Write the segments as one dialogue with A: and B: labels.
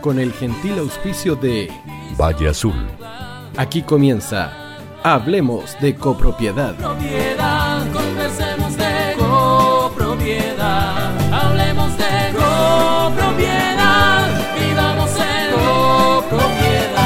A: con el gentil auspicio de
B: Valle Azul.
A: Aquí comienza Hablemos de copropiedad.
C: Propiedad, conversemos de copropiedad. Hablemos de copropiedad. Vivamos en copropiedad.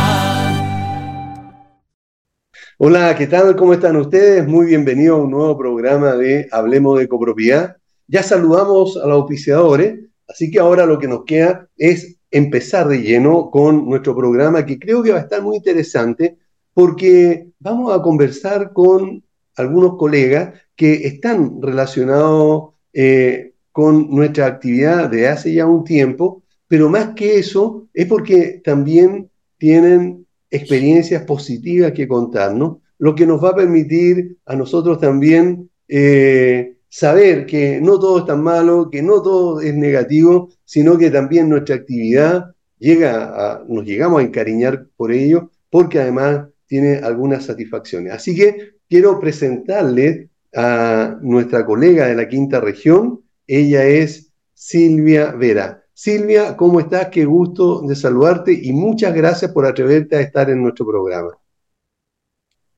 D: Hola, ¿qué tal? ¿Cómo están ustedes? Muy bienvenidos a un nuevo programa de Hablemos de copropiedad. Ya saludamos a los auspiciadores, así que ahora lo que nos queda es empezar de lleno con nuestro programa que creo que va a estar muy interesante porque vamos a conversar con algunos colegas que están relacionados eh, con nuestra actividad de hace ya un tiempo, pero más que eso es porque también tienen experiencias positivas que contarnos, lo que nos va a permitir a nosotros también eh, saber que no todo es tan malo, que no todo es negativo, sino que también nuestra actividad llega a, nos llegamos a encariñar por ello, porque además tiene algunas satisfacciones. Así que quiero presentarles a nuestra colega de la quinta región, ella es Silvia Vera. Silvia, ¿cómo estás? Qué gusto de saludarte y muchas gracias por atreverte a estar en nuestro programa.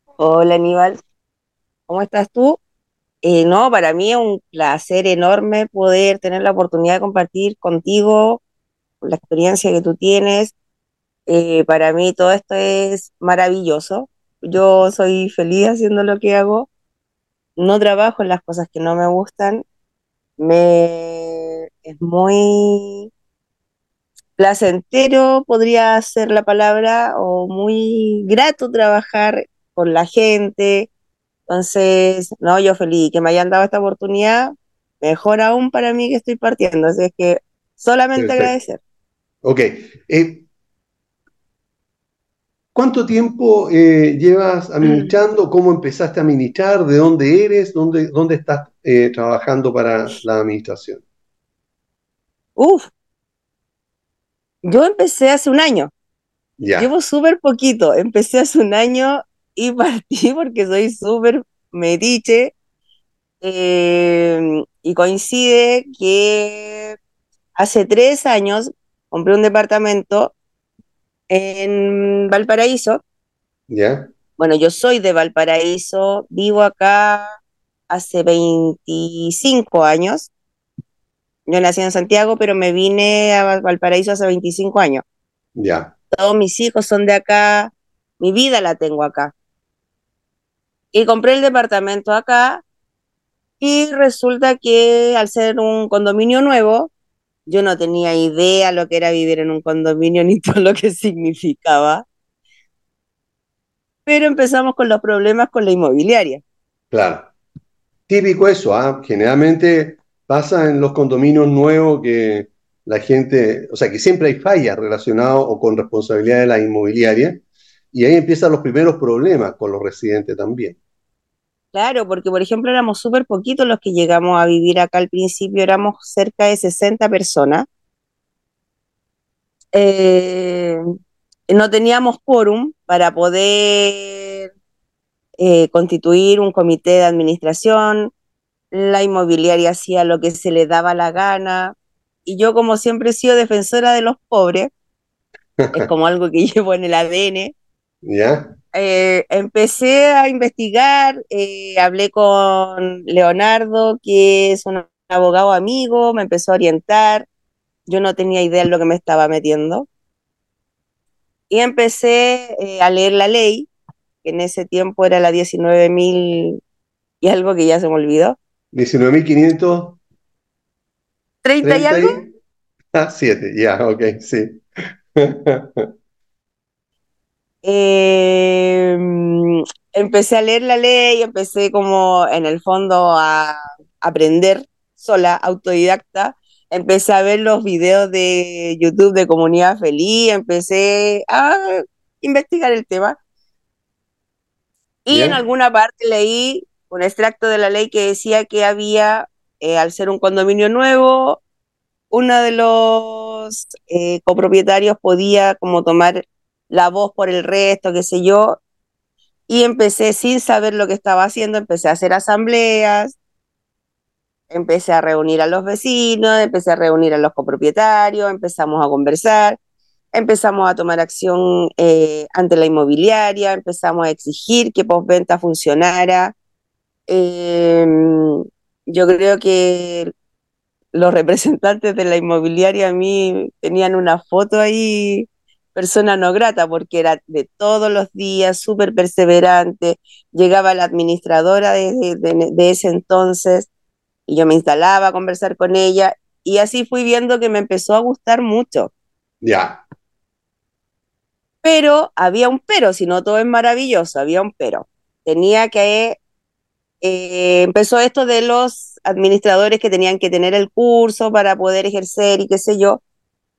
E: Hola Aníbal, ¿cómo estás tú? Eh, no, para mí es un placer enorme poder tener la oportunidad de compartir contigo la experiencia que tú tienes. Eh, para mí todo esto es maravilloso. Yo soy feliz haciendo lo que hago. No trabajo en las cosas que no me gustan. Me es muy placentero, podría ser la palabra, o muy grato trabajar con la gente, entonces, no, yo feliz que me hayan dado esta oportunidad, mejor aún para mí que estoy partiendo, así es que solamente
D: Perfecto.
E: agradecer.
D: Ok. eh, ¿Cuánto tiempo eh, llevas administrando? ¿Cómo empezaste a administrar? ¿De dónde eres? ¿Dónde, dónde estás eh, trabajando para la administración?
E: Uf, yo empecé hace un año,
D: Ya,
E: llevo súper poquito, empecé hace un año y partí porque soy súper metiche eh, y coincide que hace tres años compré un departamento en Valparaíso.
D: ya,
E: Bueno, yo soy de Valparaíso, vivo acá hace 25 años. Yo nací en Santiago, pero me vine a Val- Valparaíso hace 25 años.
D: ya.
E: Todos mis hijos son de acá, mi vida la tengo acá. Y compré el departamento acá y resulta que al ser un condominio nuevo, yo no tenía idea lo que era vivir en un condominio ni todo lo que significaba. Pero empezamos con los problemas con la inmobiliaria.
D: Claro. Típico eso, ¿ah? Generalmente pasa en los condominios nuevos que la gente, o sea, que siempre hay fallas relacionadas o con responsabilidad de la inmobiliaria, y ahí empiezan los primeros problemas con los residentes también.
E: Claro, porque por ejemplo éramos súper poquitos los que llegamos a vivir acá al principio, éramos cerca de 60 personas. Eh, no teníamos quórum para poder eh, constituir un comité de administración, la inmobiliaria hacía lo que se le daba la gana, y yo como siempre he sido defensora de los pobres, es como algo que llevo en el ADN,
D: ¿Ya?
E: eh, empecé a investigar, eh, hablé con Leonardo, que es un abogado amigo, me empezó a orientar, yo no tenía idea en lo que me estaba metiendo. Y empecé eh, a leer la ley, que en ese tiempo era la 19.000 y algo que ya se me olvidó.
D: 19.500.
E: 30 y algo.
D: Ah, 7, ya, ok, sí.
E: Eh, empecé a leer la ley, empecé como en el fondo a aprender sola, autodidacta. Empecé a ver los videos de YouTube de Comunidad Feliz, empecé a investigar el tema. Y en alguna parte leí un extracto de la ley que decía que había, eh, al ser un condominio nuevo, uno de los eh, copropietarios podía como tomar la voz por el resto, qué sé yo, y empecé sin saber lo que estaba haciendo, empecé a hacer asambleas, empecé a reunir a los vecinos, empecé a reunir a los copropietarios, empezamos a conversar, empezamos a tomar acción eh, ante la inmobiliaria, empezamos a exigir que postventa funcionara. Eh, yo creo que los representantes de la inmobiliaria a mí tenían una foto ahí, persona no grata, porque era de todos los días, súper perseverante. Llegaba la administradora de, de, de ese entonces y yo me instalaba a conversar con ella y así fui viendo que me empezó a gustar mucho.
D: Ya.
E: Pero había un pero, si no todo es maravilloso, había un pero. Tenía que, eh, empezó esto de los administradores que tenían que tener el curso para poder ejercer y qué sé yo.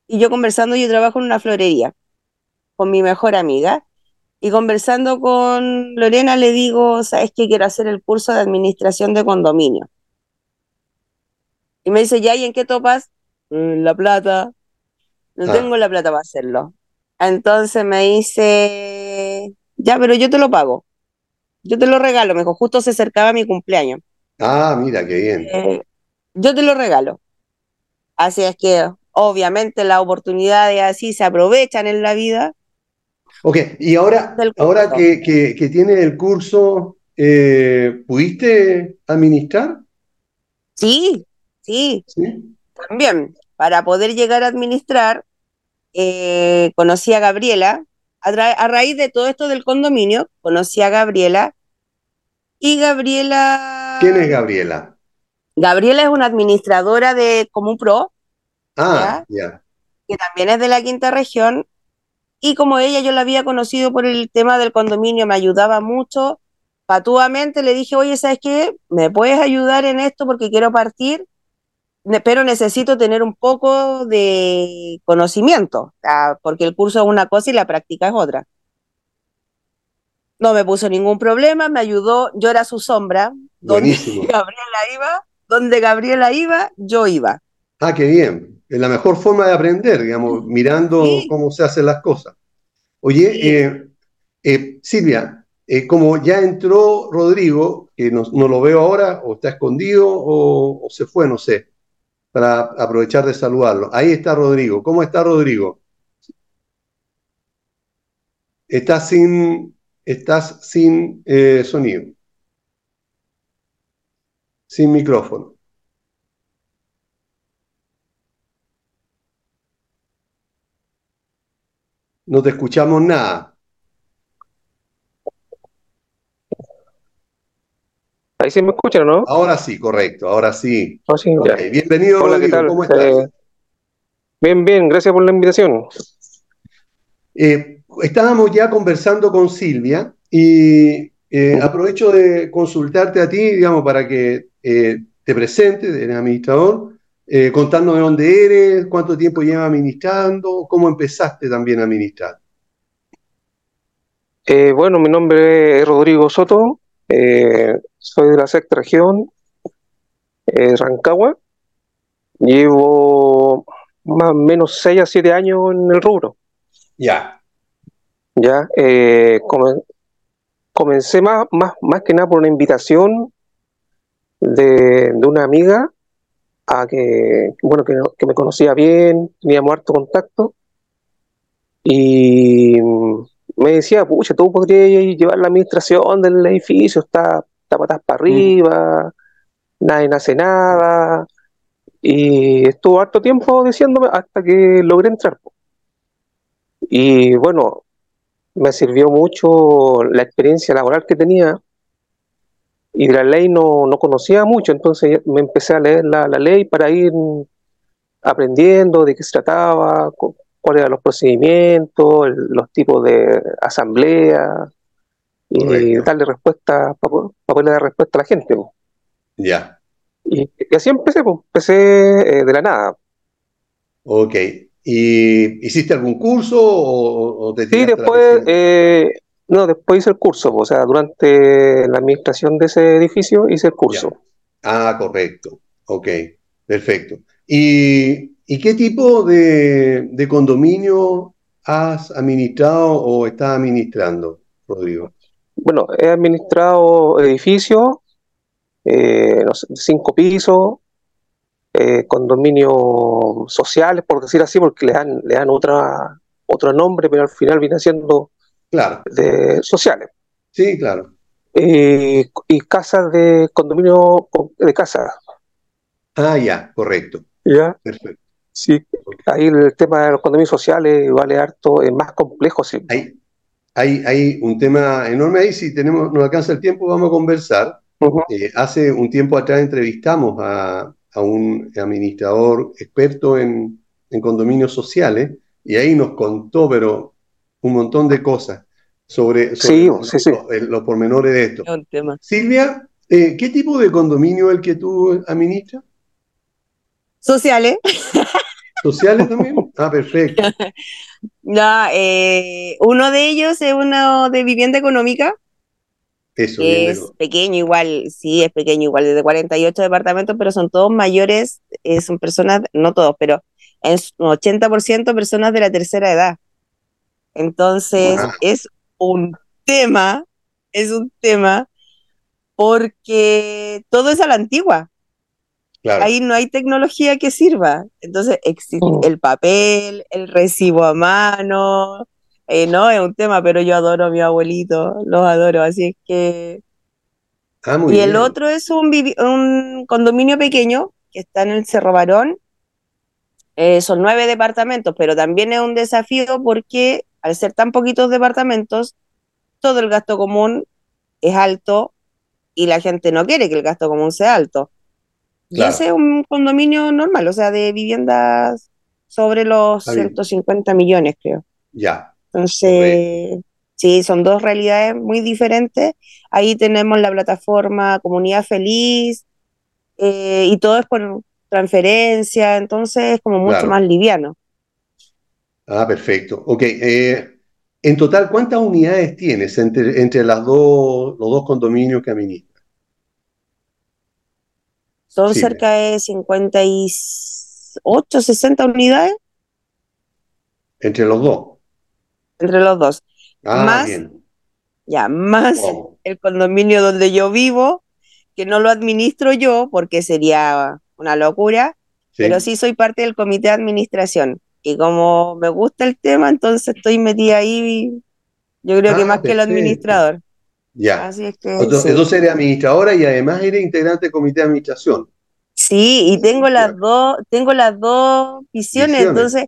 E: Y yo conversando, yo trabajo en una florería con mi mejor amiga. Y conversando con Lorena le digo, ¿sabes qué? Quiero hacer el curso de administración de condominio. Y me dice, ya, ¿y en qué topas? "Mm, La plata. No
D: Ah.
E: tengo la plata para hacerlo. Entonces me dice, ya, pero yo te lo pago. Yo te lo regalo. Me dijo, justo se acercaba mi cumpleaños.
D: Ah, mira, qué bien.
E: Eh, yo te lo regalo. Así es que, obviamente, las oportunidades así se aprovechan en la vida.
D: Ok, y ahora, ahora que, que, que tienes el curso, eh, ¿pudiste administrar?
E: Sí, sí,
D: Sí.
E: también. Para poder llegar a administrar, eh, conocí a Gabriela. A, raíz de todo esto del condominio, conocí a Gabriela. Y Gabriela.
D: ¿Quién es Gabriela?
E: Gabriela es una administradora de Comupro,
D: Ah, ya.
E: que también es de la quinta región. Y como ella yo la había conocido por el tema del condominio, me ayudaba mucho. Patuamente le dije, oye, ¿sabes qué? ¿Me puedes ayudar en esto porque quiero partir? Pero necesito tener un poco de conocimiento, ah, porque el curso es una cosa y la práctica es otra. No me puso ningún problema, me ayudó, yo era su sombra, donde. Gabriela iba, donde Gabriela iba, yo iba.
D: Ah, qué bien. Es la mejor forma de aprender, digamos, mirando
E: Sí.
D: cómo se hacen las cosas. Oye,
E: Sí.
D: eh, eh, Silvia, eh, como ya entró Rodrigo, que no, no lo veo ahora, o está escondido, o, o se fue, no sé, para aprovechar de saludarlo. Ahí está Rodrigo. ¿Cómo está Rodrigo? Estás sin, estás sin eh, sonido, sin micrófono. No te escuchamos nada.
B: Ahí sí me escuchan, ¿no?
D: Ahora sí, correcto, ahora sí.
B: Oh, ya.
D: Bienvenido,
B: Hola, ¿qué
D: Rodrigo,
B: tal?
D: ¿cómo estás?
B: Eh, bien, bien, gracias por la invitación.
D: Eh, estábamos ya conversando con Silvia y eh, aprovecho de consultarte a ti, digamos, para que eh, te presentes, eres administrador, eh, contarnos de dónde eres, cuánto tiempo llevas administrando, cómo empezaste también a administrar.
B: Eh, bueno, mi nombre es Rodrigo Soto, eh, soy de la sexta región, eh, Rancagua. Llevo más o menos 6 a 7 años en el rubro.
D: Ya,
B: Ya, come- comencé más, más, más que nada por una invitación de, de una amiga a que, bueno, que, que me conocía bien, teníamos harto contacto, y mm, me decía, pucha, tú podrías llevar la administración del edificio, está, está patas para arriba, nadie hace nada, y estuvo harto tiempo diciéndome hasta que logré entrar. Y bueno, me sirvió mucho la experiencia laboral que tenía y de la ley no, no conocía mucho, entonces me empecé a leer la, la ley para ir aprendiendo de qué se trataba, cu- cuáles eran los procedimientos, el- los tipos de asamblea y
D: Correcto.
B: darle respuesta, para poderle dar respuesta a la gente. po.
D: ya,
B: Y, y así empecé, pues, empecé eh, de la nada.
D: ok. ¿Y hiciste algún curso o, o te
B: Sí, después, eh, no, después hice el curso, o sea, durante la administración de ese edificio hice el curso.
D: Ah, correcto. Ok, perfecto. ¿Y, y qué tipo de, de condominio has administrado o estás administrando, Rodrigo?
B: Bueno, he administrado edificios, eh, no sé, cinco pisos, eh, condominios sociales, por decir así, porque le dan, le dan otra, otro nombre, pero al final viene siendo
D: Claro,
B: de sociales.
D: sí, claro.
B: Eh, y casas de condominio de casa,
D: Ah, ya, correcto.
B: ¿ya?
D: Perfecto.
B: Sí, ahí el tema de los condominios sociales vale harto, es más complejo, sí.
D: Hay, hay, hay un tema enorme ahí. Si tenemos, nos alcanza el tiempo, vamos a conversar. Eh, hace un tiempo atrás entrevistamos a, a un administrador experto en, en condominios sociales y ahí nos contó, pero un montón de cosas sobre, sobre
B: Sí,
D: los,
B: sí, sí.
D: los- los pormenores de esto.
E: Es un tema.
D: Silvia, eh, ¿qué tipo de condominio es el que tú administras?
E: Sociales.
D: ¿Sociales también? Ah, perfecto.
E: No, eh, uno de ellos es uno de vivienda económica,
D: Eso,
E: que es pequeño igual, sí, es pequeño igual, de 48 departamentos, pero son todos mayores, eh, son personas, no todos, pero en su 80% personas de la tercera edad. Entonces,
D: Wow.
E: es un tema, es un tema, porque todo es a la antigua.
D: claro.
E: Ahí no hay tecnología que sirva. Entonces existe
B: Mm.
E: el papel, el recibo a mano. eh, no, es un tema, pero yo adoro a mi abuelito, los adoro. Así es que.
D: Ah, muy
E: y el
D: bien.
E: otro es un, vivi- un condominio pequeño que está en el Cerro Barón. Eh, son nueve departamentos, pero también es un desafío porque al ser tan poquitos departamentos, todo el gasto común es alto y la gente no quiere que el gasto común sea alto. Y
D: Claro.
E: ese es un condominio normal, o sea, de viviendas sobre los
D: Está bien.
E: 150 millones, creo.
D: Ya,
E: Entonces, sí, son dos realidades muy diferentes. Ahí tenemos la plataforma Comunidad Feliz eh, y todo es por transferencia, entonces es como mucho
D: Claro.
E: más liviano.
D: Ah, perfecto. Ok, eh, en total, ¿cuántas unidades tienes entre, entre las dos, los dos condominios que administras?
E: Son
D: Sí,
E: cerca de 58, 60 unidades
D: Entre los dos.
E: entre los dos.
D: Ah,
E: Más-
D: bien.
E: Ya, más
D: Wow.
E: el condominio donde yo vivo, que no lo administro yo porque sería una locura,
D: Sí.
E: pero sí soy parte del comité de administración. Y como me gusta el tema, entonces estoy metida ahí, yo creo que
D: Ah,
E: más que el administrador.
D: Ya.
E: Así es que
D: Entonces,
E: sí.
D: entonces eres administradora y además eres integrante del comité de administración.
E: Sí, y tengo las
D: Ya.
E: dos, tengo las dos visiones,
D: Visiones.
E: entonces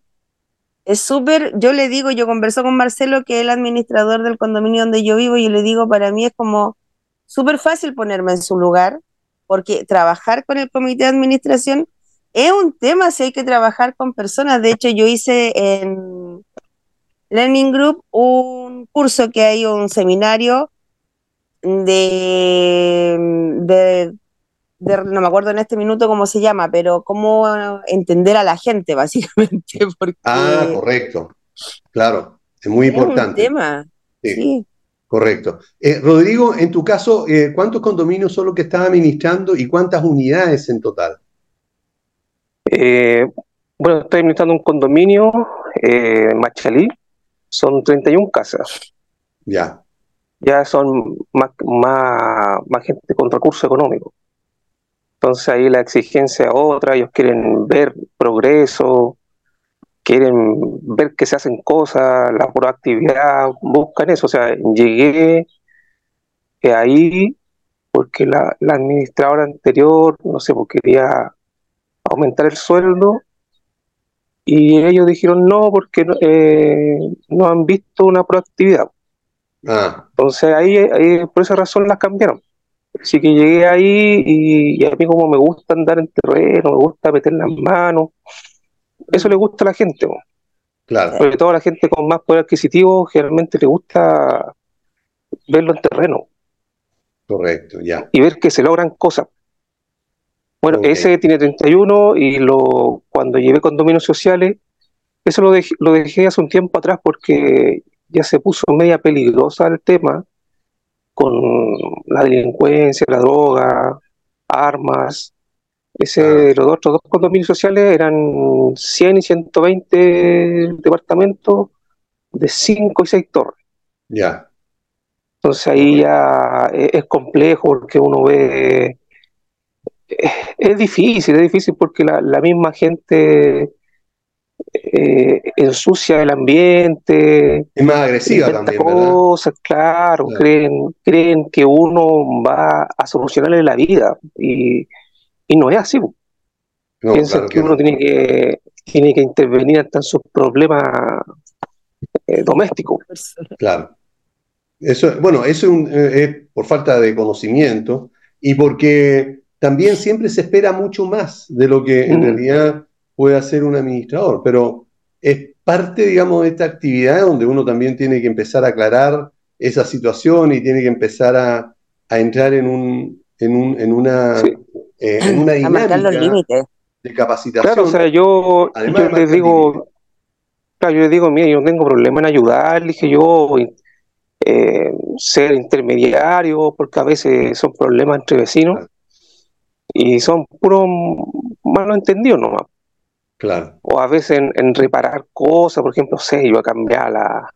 E: es súper, yo le digo, yo converso con Marcelo, que es el administrador del condominio donde yo vivo, y yo le digo, para mí es como súper fácil ponerme en su lugar, porque trabajar con el comité de administración es un tema, si hay que trabajar con personas. De hecho, yo hice en Learning Group un curso que hay, un seminario de, de de- no me acuerdo en este minuto cómo se llama, pero cómo entender a la gente, básicamente, porque
D: Ah, correcto. Claro, es muy
E: es un
D: importante.
E: tema.
D: Sí,
E: Sí.
D: correcto. Eh, Rodrigo, en tu caso, eh, ¿cuántos condominios son los que estás administrando y cuántas unidades en total?
B: Eh, bueno, estoy administrando un condominio eh, en Machalí, son 31 casas.
D: Ya,
B: ya son más, más, más gente con recursos económicos. Entonces ahí la exigencia es otra, ellos quieren ver progreso, quieren ver que se hacen cosas, la proactividad, buscan eso. O sea, llegué eh, ahí porque la, la administradora anterior, no sé, porque quería aumentar el sueldo y ellos dijeron no porque no, eh, no han visto una proactividad.
D: ah,
B: Entonces ahí, ahí por esa razón las cambiaron. Así que llegué ahí y, y a mí como me gusta andar en terreno, me gusta meter las manos, eso le gusta a la gente,
D: claro,
B: sobre todo a la gente con más poder adquisitivo, generalmente le gusta verlo en terreno
D: correcto, ya.
B: y ver que se logran cosas. Bueno, ese tiene 31 y lo, cuando llevé condominios sociales, eso lo dejé, lo dejé hace un tiempo atrás porque ya se puso media peligrosa el tema con la delincuencia, la droga, armas. Ese, los otros dos condominios sociales eran 100 y 120 departamentos de 5 y 6 torres.
D: Ya,
B: Entonces ahí ya es, es complejo porque uno ve, es, difícil, es difícil porque la, la misma gente eh, ensucia el ambiente,
D: Es más agresiva también, ¿verdad?
B: cosas, claro,
D: Claro.
B: creen, creen que uno va a solucionarle la vida y, y no es así.
D: No,
B: Piensan
D: claro
B: que
D: que
B: uno
D: no.
B: tiene que, tiene que intervenir hasta en sus problemas eh, domésticos.
D: Claro. Eso, bueno, eso es, un- eh, es por falta de conocimiento y porque también siempre se espera mucho más de lo que en
B: Mm.
D: realidad puede hacer un administrador, pero es parte, digamos, de esta actividad donde uno también tiene que empezar a aclarar esa situación y tiene que empezar a, a entrar en un, en un, en una,
B: Sí.
D: eh, en una
E: los
D: dinámica
E: límites.
D: de capacitación.
B: Claro, o sea, yo,
D: además
B: yo les digo, claro, yo les digo, mire, yo no tengo problema en ayudar, dije yo, eh, ser intermediario, porque a veces son problemas entre vecinos
D: Claro.
B: Y son puros malos entendidos nomás.
D: Claro,
B: O a veces en, en reparar cosas, por ejemplo, sé, yo a cambiar la-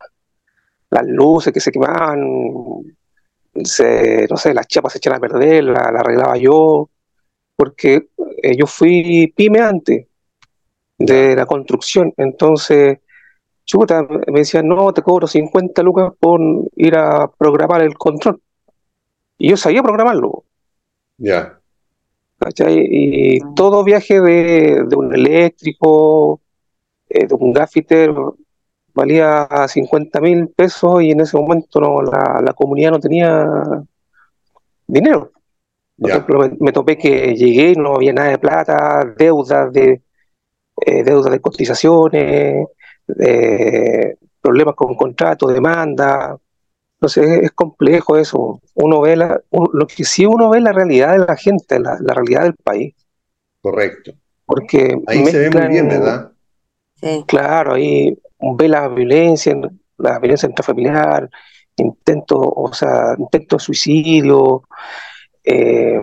B: las luces que se quemaban, se, no sé, las chapas se echan a perder, la, la arreglaba yo, porque eh, yo fui pyme antes de la construcción, entonces, chuta, me decían, no, te cobro 50 lucas por ir a programar el control. Y yo sabía programarlo,
D: ya,
B: ¿cachai? Y todo viaje de, de un eléctrico, eh, de un gaffiter, valía 50 mil pesos y en ese momento no, la, la comunidad no tenía dinero. Por ejemplo, me, me topé que llegué y no había nada de plata, deudas de, eh, deudas de cotizaciones, eh, problemas con contratos, demanda. Entonces es, es complejo eso. Uno ve la, un- lo que sí uno ve es la realidad de la gente, la, la realidad del país.
D: correcto.
B: Porque
D: Ahí se ve muy bien, ¿verdad?
E: Sí.
B: Claro, ahí ve la violencia, la violencia intrafamiliar, intento, o sea, intento de suicidio, eh,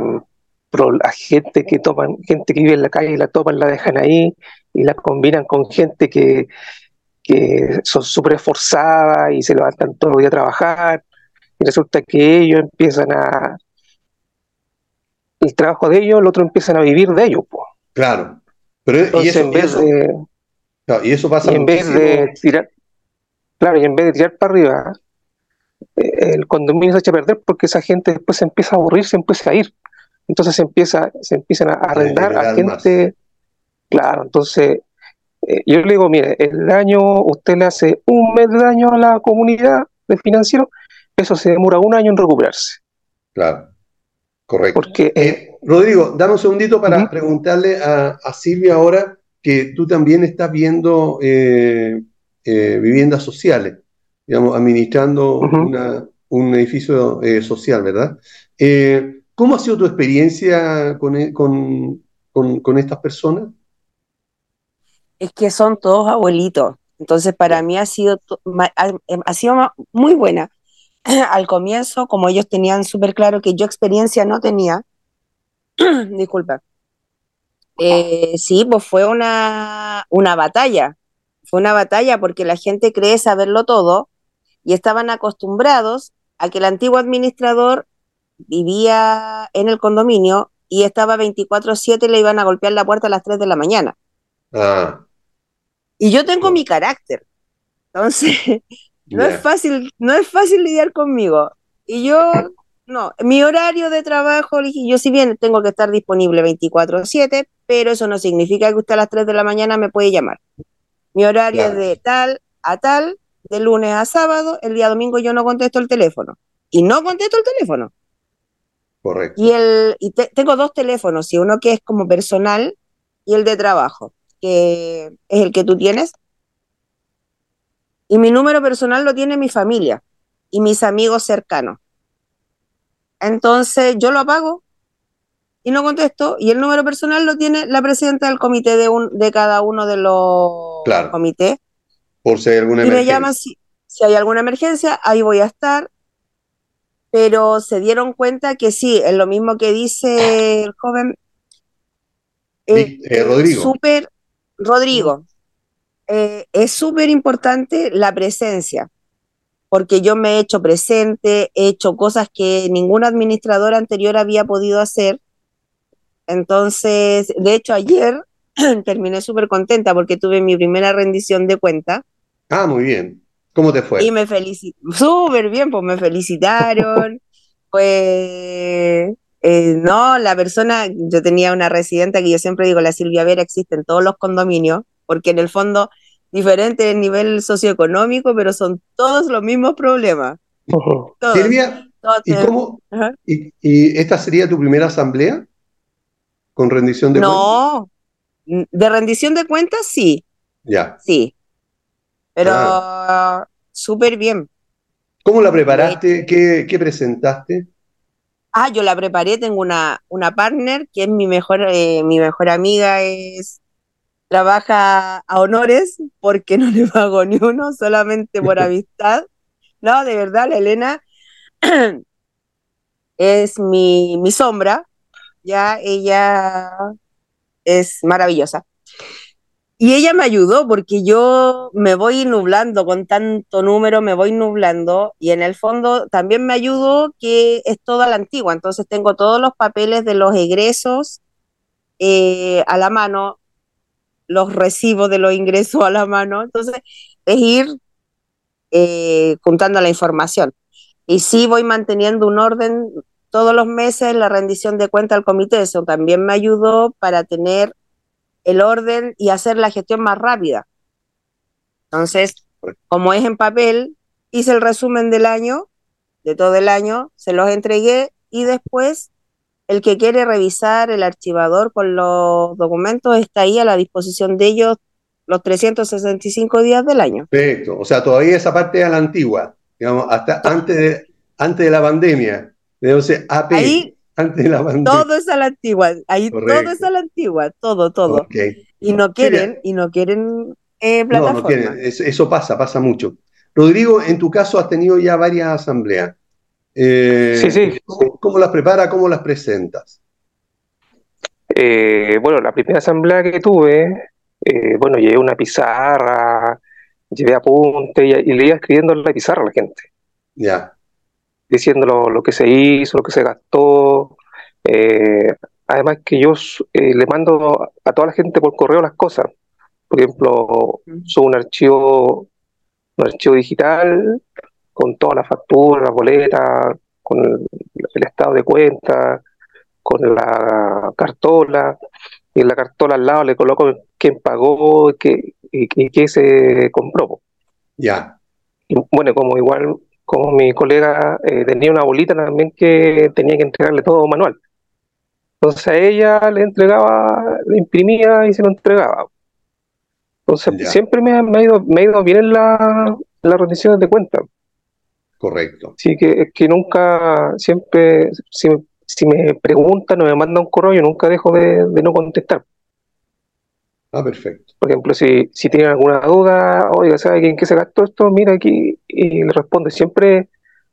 B: pro- a gente que toman, gente que vive en la calle y la toman, la dejan ahí y la combinan con gente que, que son súper esforzadas y se levantan todo el día a trabajar y resulta que ellos empiezan a el trabajo de ellos, el otro empiezan a vivir de ellos, po.
D: Claro. Pero, y eso,
B: en vez
D: eso-
B: de
D: claro, y eso pasa
B: y en vez de tirar, claro, y en vez de tirar para arriba, eh, el condominio se echa a perder porque esa gente después se empieza a aburrir, se empieza a ir. Entonces se empieza, se empiezan a arrendar a
D: degradar
B: gente, claro, entonces eh, yo le digo, mire, el daño, usted le hace un mes de daño a la comunidad de financiero, eso se demora un año en recuperarse.
D: Claro, correcto.
B: Porque eh,
D: Eh, Rodrigo, dame un segundito para preguntarle a, a Silvia ahora que tú también estás viendo eh, viviendas sociales, digamos, administrando una- un edificio social, ¿verdad? ¿cómo ha sido tu experiencia con, e- con- con- con estas personas?
E: Es que son todos abuelitos. Entonces, para mí ha sido, ha, em, ha sido muy buena. Al comienzo, como ellos tenían súper claro que yo experiencia no tenía, disculpa, eh, sí, pues fue una, una batalla. Fue una batalla porque la gente cree saberlo todo y estaban acostumbrados a que el antiguo administrador vivía en el condominio y estaba 24/7 y le iban a golpear la puerta a las 3 de la mañana.
D: Ah,
E: Y yo tengo
D: Claro.
E: mi carácter. Entonces, no es fácil, no es fácil lidiar conmigo. Y yo, no, mi horario de trabajo, yo si bien tengo que estar disponible 24/7, pero eso no significa que usted a las 3 de la mañana me puede llamar. Mi horario es de tal a tal, de lunes a sábado, el día domingo yo no contesto el teléfono. Y no contesto el teléfono.
D: correcto.
E: Y, el, y te- tengo dos teléfonos, y uno que es como personal y el de trabajo, que es el que tú tienes. Y mi número personal lo tiene mi familia y mis amigos cercanos. Entonces yo lo apago y no contesto, y el número personal lo tiene la presidenta del comité de, un, de cada uno de los
D: Claro.
E: comités.
D: Por si hay alguna
E: Y me
D: emergencia.
E: llaman si, si hay alguna emergencia, ahí voy a estar. Pero se dieron cuenta que sí, es lo mismo que dice el joven.
D: Vic- eh, Rodrigo.
E: Súper, Rodrigo, eh, es súper importante la presencia, porque yo me he hecho presente, he hecho cosas que ningún administrador anterior había podido hacer. Entonces, de hecho, ayer terminé súper contenta porque tuve mi primera rendición de cuenta
D: Ah, muy bien. ¿Cómo te fue?
E: y me felicitaron, súper bien, pues me felicitaron. Pues, eh, no, la persona, yo tenía una residenta que yo siempre digo, la Silvia Vera existe en todos los condominios, porque en el fondo, diferente el nivel socioeconómico, pero son todos los mismos problemas. Todos,
D: Silvia,
E: todos
D: ¿y cómo? ¿Y, y esta sería tu primera asamblea? ¿Con rendición de cuentas?
E: No, de rendición de cuentas sí,
D: Ya.
E: sí, pero
D: Ah.
E: súper bien.
D: ¿Cómo la preparaste? ¿Qué, qué presentaste?
E: Ah, yo la preparé, tengo una, una partner que es mi mejor, eh, mi mejor amiga, es, trabaja a honores porque no le pago ni uno, solamente por amistad. No, de verdad, la Elena es mi, mi sombra, ya ella es maravillosa. Y ella me ayudó porque yo me voy nublando con tanto número, me voy nublando y en el fondo también me ayudó que es toda la antigua, entonces tengo todos los papeles de los egresos eh, a la mano, los recibos de los ingresos a la mano, entonces es ir eh, juntando la información. Y sí voy manteniendo un orden todos los meses, la rendición de cuenta al comité, eso también me ayudó para tener el orden y hacer la gestión más rápida. Entonces, como es en papel, hice el resumen del año, de todo el año, se los entregué y después el que quiere revisar el archivador con los documentos está ahí a la disposición de ellos los 365 días del año.
D: Perfecto. O sea, todavía esa parte era la antigua, digamos, hasta antes de, antes de la pandemia. Entonces, AP,
E: Ahí
D: antes de la pandemia.
E: todo es a la antigua, ahí
D: Correcto.
E: todo es a la antigua, todo, todo. Y no quieren, y no quieren eh,
D: No,
E: plataforma.
D: no tiene, eso, eso pasa, pasa mucho. Rodrigo, en tu caso has tenido ya varias asambleas. Eh,
B: Sí, sí.
D: ¿cómo, cómo las preparas, cómo las presentas?
B: Eh, bueno, la primera asamblea que tuve, eh, bueno, llevé una pizarra, llevé apuntes y, y le iba escribiendo en la pizarra a la gente,
D: Ya,
B: diciendo lo, lo que se hizo, lo que se gastó. Eh, además que yo eh, le mando a toda la gente por correo las cosas. Por ejemplo, subo un archivo, un archivo digital con todas las facturas, las boletas, con el, el estado de cuenta, con la cartola, y en la cartola al lado le coloco quién pagó qué, y, y qué se compró.
D: ya,
B: bueno, como igual, como mi colega eh, tenía una bolita también que tenía que entregarle todo manual. Entonces a ella le entregaba, le imprimía y se lo entregaba. Entonces
D: Ya.
B: siempre me ha, me ha ido, me ha ido bien en la, las rendiciones de cuentas.
D: correcto.
B: Así que es que nunca, siempre, si, me- si me preguntan o me mandan un correo, yo nunca dejo de, de no contestar.
D: Ah, perfecto.
B: Por ejemplo, si, si tienen alguna duda, oiga, ¿sabe en qué se gastó esto? Mira aquí, y le responde. Siempre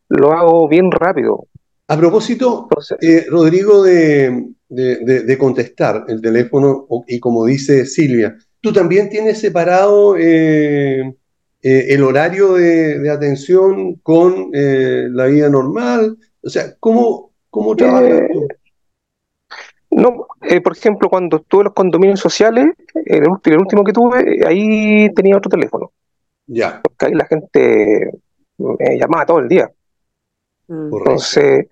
B: lo hago bien rápido.
D: A propósito,
B: Entonces,
D: eh, Rodrigo, de, de- de- de contestar el teléfono, y como dice Silvia, tú también tienes separado eh, eh, el horario de, atención con eh, la vida normal. O sea, ¿cómo, cómo trabajas tú?
B: no, eh, por ejemplo, cuando estuve en los condominios sociales, el, último que tuve, ahí tenía otro teléfono.
D: Ya,
B: Porque ahí la gente me llamaba todo el día.
E: Mm.
B: Entonces,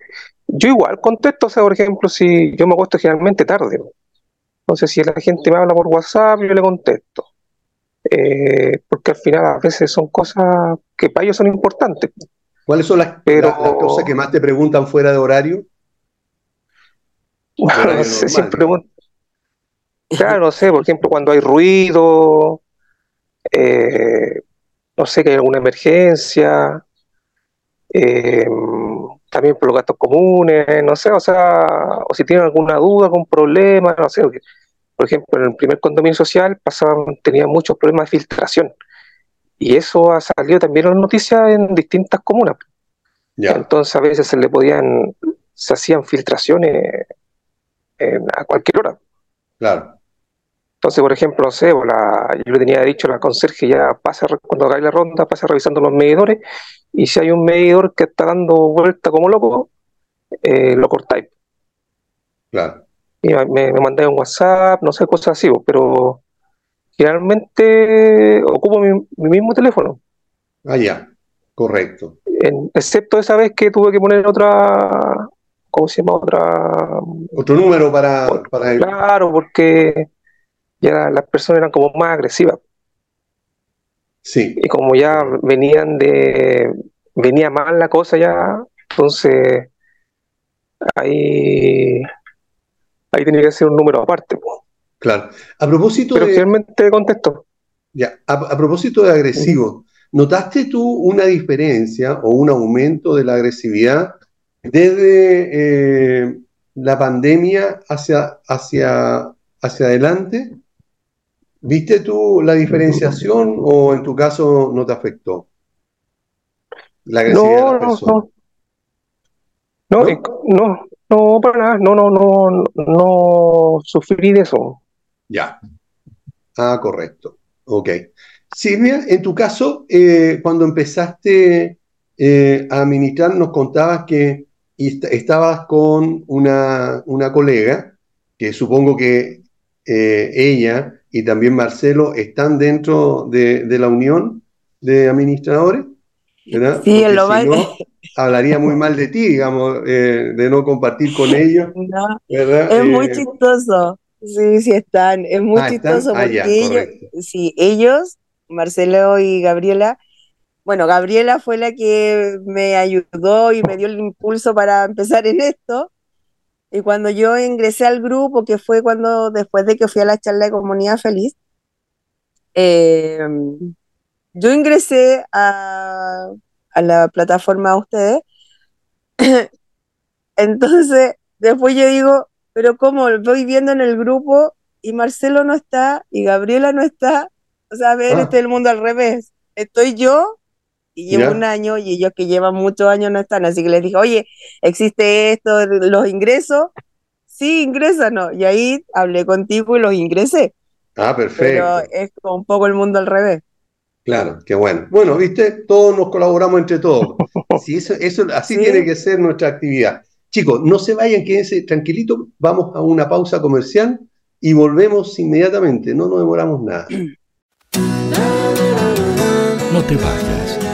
B: yo igual contesto, o sea, por ejemplo, si yo me acuesto generalmente tarde. Entonces, si la gente me habla por WhatsApp, yo le contesto. Eh, porque al final a veces son cosas que para ellos son importantes.
D: ¿Cuáles son las,
B: Pero-
D: las- las cosas que más te preguntan fuera de horario? Horario
B: No sé, siempre Claro, no sé, por ejemplo, cuando hay ruido, eh, no sé, que hay alguna emergencia, eh, también por los gastos comunes, no sé, o sea, o si tienen alguna duda, algún problema, no sé. Por ejemplo, en el primer condominio social pasaban, tenían muchos problemas de filtración. Y eso ha salido también en las noticias en distintas comunas.
D: Ya,
B: Entonces a veces se le podían, se hacían filtraciones en- a cualquier hora.
D: claro.
B: Entonces, por ejemplo, no sé, la- yo le tenía dicho a la conserje ya pasa, cuando hagáis la ronda, pasa revisando los medidores, y si hay un medidor que está dando vuelta como loco, eh, lo cortáis.
D: Claro.
B: y me, me mandé un WhatsApp, no sé, cosas así, po, pero generalmente ocupo mi, mi mismo teléfono,
D: Ah, ya, correcto.
B: en- excepto esa vez que tuve que poner otra, ¿cómo se llama? Otra,
D: Otro número para, para el-
B: claro, porque ya las personas eran como más agresivas.
D: Sí,
B: Y como ya venían de, venía mal la cosa ya, entonces ahí, ahí tenía que ser un número aparte, po.
D: claro. A propósito
B: Pero
D: de,
B: finalmente contesto.
D: ya, a, a propósito de agresivo, ¿notaste tú una diferencia o un aumento de la agresividad desde eh, la pandemia hacia, hacia, hacia adelante? ¿Viste tú la diferenciación o en tu caso no te afectó? La agresividad de
B: No,
D: las
B: no,
D: personas.
B: no. No,
D: ¿No?
B: eh, no, no, para nada, no, no, no, no sufrí de eso.
D: Ya. Ah, correcto. Ok. Silvia, en tu caso, eh, cuando empezaste eh, a administrar, nos contabas que est- estabas con una, una colega, que supongo que eh, ella y también Marcelo están dentro de, de la unión de administradores, ¿verdad?
E: Sí, en lo
D: si no, hablaría muy mal de ti, digamos, eh, de no compartir con ellos,
E: No,
D: ¿verdad?
E: es muy
D: Eh,
E: chistoso. Sí, sí están. Es muy
D: Ah, ¿están?
E: chistoso
D: Ah,
E: porque
D: ya,
E: ellos,
D: correcto.
E: sí, ellos, Marcelo y Gabriela, bueno, Gabriela fue la que me ayudó y me dio el impulso para empezar en esto. Y cuando yo ingresé al grupo, que fue cuando, después de que fui a la charla de Comunidad Feliz, eh, yo ingresé a, a la plataforma de ustedes. Entonces, después yo digo, pero ¿cómo? Voy viendo en el grupo y Marcelo no está y Gabriela no está. O sea, a ver,
D: Ah.
E: este es el mundo al revés. Estoy yo y llevo
D: Ya.
E: un año y ellos que llevan muchos años no están. Así que les dije, oye, ¿existe esto, los ingresos? Sí, ingrésanos. Y ahí hablé contigo y los ingresé.
D: Ah,
E: Pero
D: perfecto.
E: es como un poco el mundo al revés.
D: Claro, qué bueno. Bueno, viste, todos nos colaboramos entre todos. Sí, eso, eso, así
E: Sí.
D: tiene que ser nuestra actividad. Chicos, no se vayan, quédense tranquilitos, vamos a una pausa comercial y volvemos inmediatamente, no nos demoramos nada.
F: No te vayas.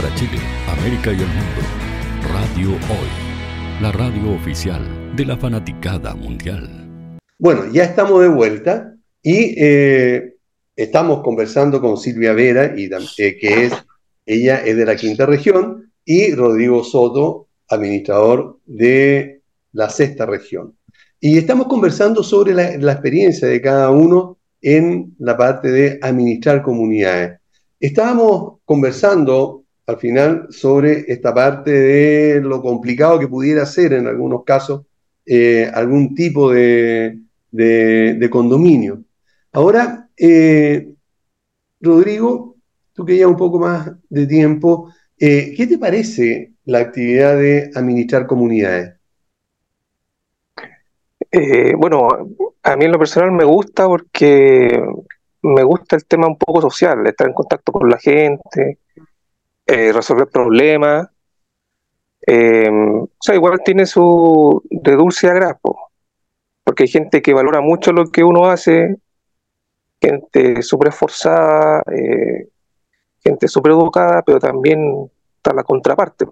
F: Para Chile, América y el mundo, Radio Hoy, la radio oficial de la fanaticada mundial.
D: Bueno, ya estamos de vuelta y eh, estamos conversando con Silvia Vera, y, eh, que es, ella es de la quinta región, y Rodrigo Soto, administrador de la sexta región. Y estamos conversando sobre la, la experiencia de cada uno en la parte de administrar comunidades. Estábamos conversando al final sobre esta parte de lo complicado que pudiera ser en algunos casos eh, algún tipo de, de, condominio. Ahora, eh, Rodrigo, tú que ya un poco más de tiempo, eh, ¿qué te parece la actividad de administrar comunidades?
B: bueno, a mí en lo personal me gusta porque me gusta el tema un poco social, estar en contacto con la gente, eh, resolver problemas. Eh, o sea, igual tiene su de dulce a porque hay gente que valora mucho lo que uno hace, gente súper esforzada, eh, gente súper educada, pero también está la contraparte.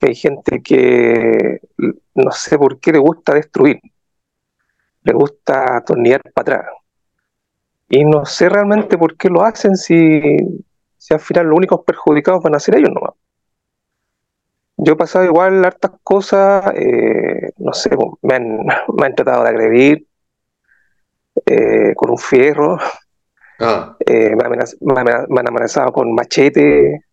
B: Hay gente que no sé por qué le gusta destruir, le gusta atornillar para atrás. Y no sé realmente por qué lo hacen si si al final los únicos perjudicados van a ser ellos nomás. Yo he pasado igual hartas cosas, eh, no sé, pues, me han, me han tratado de agredir eh, con un fierro, ah. eh, me, han amenazado con machete,